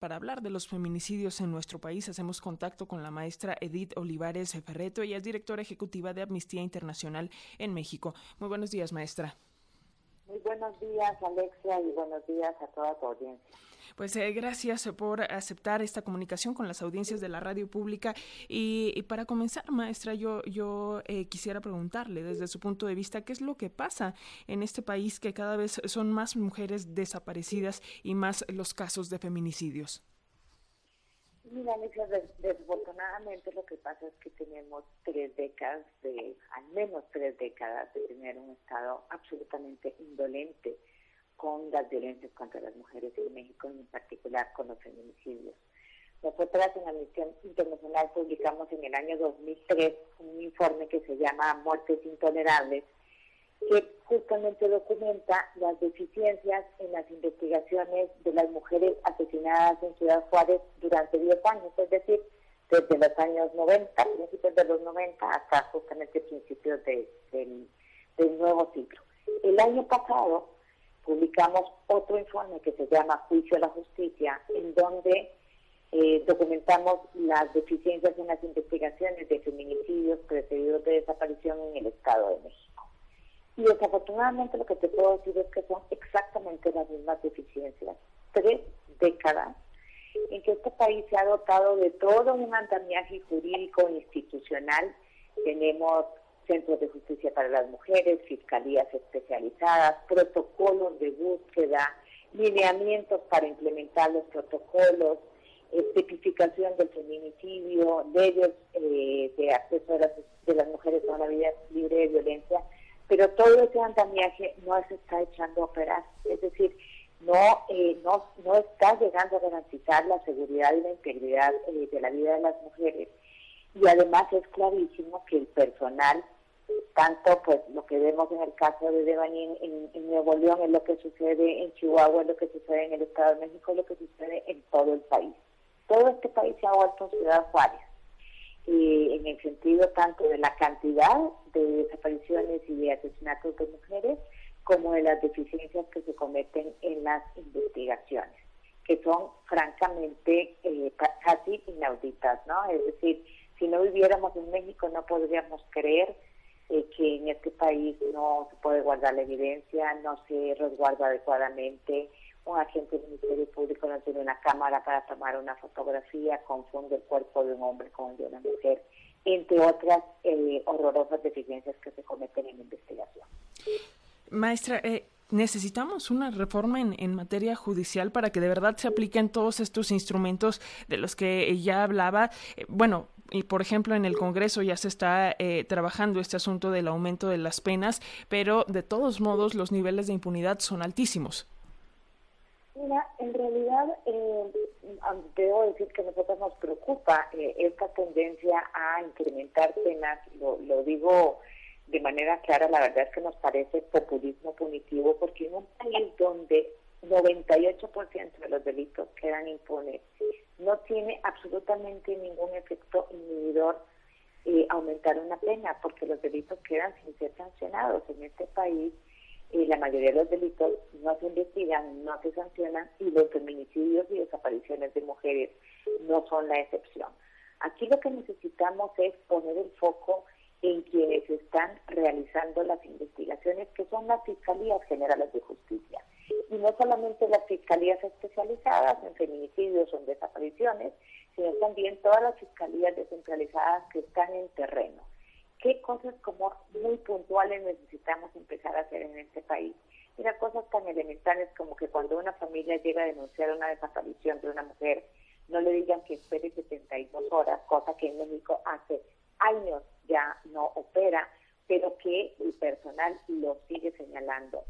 Para hablar de los feminicidios en nuestro país, hacemos contacto con la maestra Edith Olivares Ferreto. Ella es directora ejecutiva de Amnistía Internacional en México. Muy buenos días, maestra. Muy buenos días, Alexia, y buenos días a toda tu audiencia. Pues eh, gracias por aceptar esta comunicación con las audiencias de la radio pública. Y, para comenzar, maestra, yo, yo eh, quisiera preguntarle desde su punto de vista qué es lo que pasa en este país que cada vez son más mujeres desaparecidas y más los casos de feminicidios. Mira, Alicia, desafortunadamente lo que pasa es que tenemos tres décadas de, al menos tres décadas de tener un Estado absolutamente indolente con las violencias contra las mujeres en México, en particular con los feminicidios. Nosotras en la misión internacional publicamos en el año 2003 un informe que se llama Muertes Intolerables, que justamente documenta las deficiencias en las investigaciones de las mujeres asesinadas en Ciudad Juárez durante 10 años, es decir, desde los años 90, principios de los 90 hasta justamente principios del, del nuevo siglo. El año pasado publicamos otro informe que se llama Juicio a la Justicia, en donde eh, documentamos las deficiencias en las investigaciones de feminicidios precedidos de desaparición en el Estado de México. Y desafortunadamente lo que te puedo decir es que son exactamente las mismas deficiencias. Tres décadas en que este país se ha dotado de todo un andamiaje jurídico e institucional. Tenemos centros de justicia para las mujeres, fiscalías especializadas, protocolos de búsqueda, lineamientos para implementar los protocolos, tipificación del feminicidio, leyes eh, de acceso de las, de las mujeres a una vida libre de violencia, pero todo ese andamiaje no se está echando a operar, es decir, no, eh, no, no está llegando a garantizar la seguridad y la integridad eh, de la vida de las mujeres. Y además es clarísimo que el personal tanto pues lo que vemos en el caso de Devani en, Nuevo León es lo que sucede en Chihuahua, es lo que sucede en el Estado de México, es lo que sucede en todo el país. Todo este país se ha vuelto ciudad Juárez, y en el sentido tanto de la cantidad de desapariciones y de asesinatos de mujeres, como de las deficiencias que se cometen en las investigaciones, que son francamente eh, casi inauditas, ¿no? Es decir, si no viviéramos en México no podríamos creer eh, que en este país no se puede guardar la evidencia, no se resguarda adecuadamente, un agente del Ministerio Público no tiene una cámara para tomar una fotografía, confunde el cuerpo de un hombre con el de una mujer, entre otras eh, horrorosas deficiencias que se cometen en la investigación. Maestra, eh, necesitamos una reforma en, en, materia judicial para que de verdad se apliquen todos estos instrumentos de los que ya hablaba. bueno, y por ejemplo en el Congreso ya se está eh, trabajando este asunto del aumento de las penas, pero de todos modos los niveles de impunidad son altísimos. Mira, en realidad eh, debo decir que a nosotros nos preocupa eh, esta tendencia a incrementar penas, lo, lo digo de manera clara, la verdad es que nos parece populismo punitivo porque en un país donde 98% de los delitos quedan impunes no tiene absolutamente ningún efecto inhibidor eh, aumentar una porque los delitos quedan sin ser sancionados. En este país, eh, la mayoría de los delitos no se investigan, no se sancionan, y los feminicidios y desapariciones de mujeres no son la excepción. Aquí lo que necesitamos es poner el foco en quienes están realizando las investigaciones, que son las Fiscalías Generales de Justicia y no solamente las fiscalías especializadas en feminicidios o en desapariciones, sino también todas las fiscalías descentralizadas que están en terreno. ¿Qué cosas como muy puntuales necesitamos empezar a hacer en este país? Mira, cosas tan elementales como que cuando una familia llega a denunciar una desaparición de una mujer, no le digan que espere 72 horas, cosa que en México hace años ya no opera, pero que el personal lo sigue señalando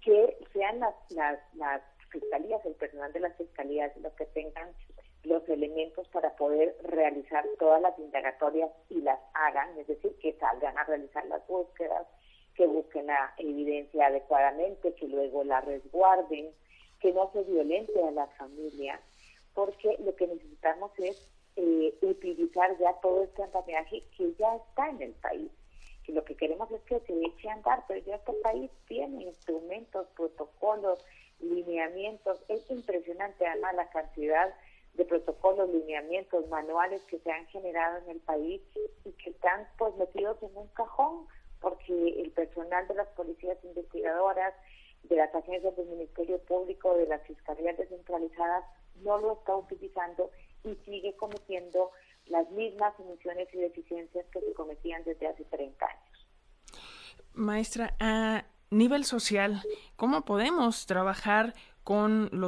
que sean las, las, fiscalías, el personal de las fiscalías, los que tengan los elementos para poder realizar todas las indagatorias y las hagan, es decir, que salgan a realizar las búsquedas, que busquen la evidencia adecuadamente, que luego la resguarden, que no se violente a la familia, porque lo que necesitamos es eh, utilizar ya todo este andamiaje que ya está en el país y lo que queremos es que se eche a andar, pero ya este país tiene instrumentos, protocolos, lineamientos. Es impresionante además la cantidad de protocolos, lineamientos, manuales que se han generado en el país y que están pues metidos en un cajón porque el personal de las policías investigadoras, de las agencias del Ministerio Público, de las fiscalías descentralizadas, no lo está utilizando y sigue cometiendo las mismas omisiones y deficiencias que se cometían desde hace 30 años. Maestra, a nivel social, ¿cómo podemos trabajar con los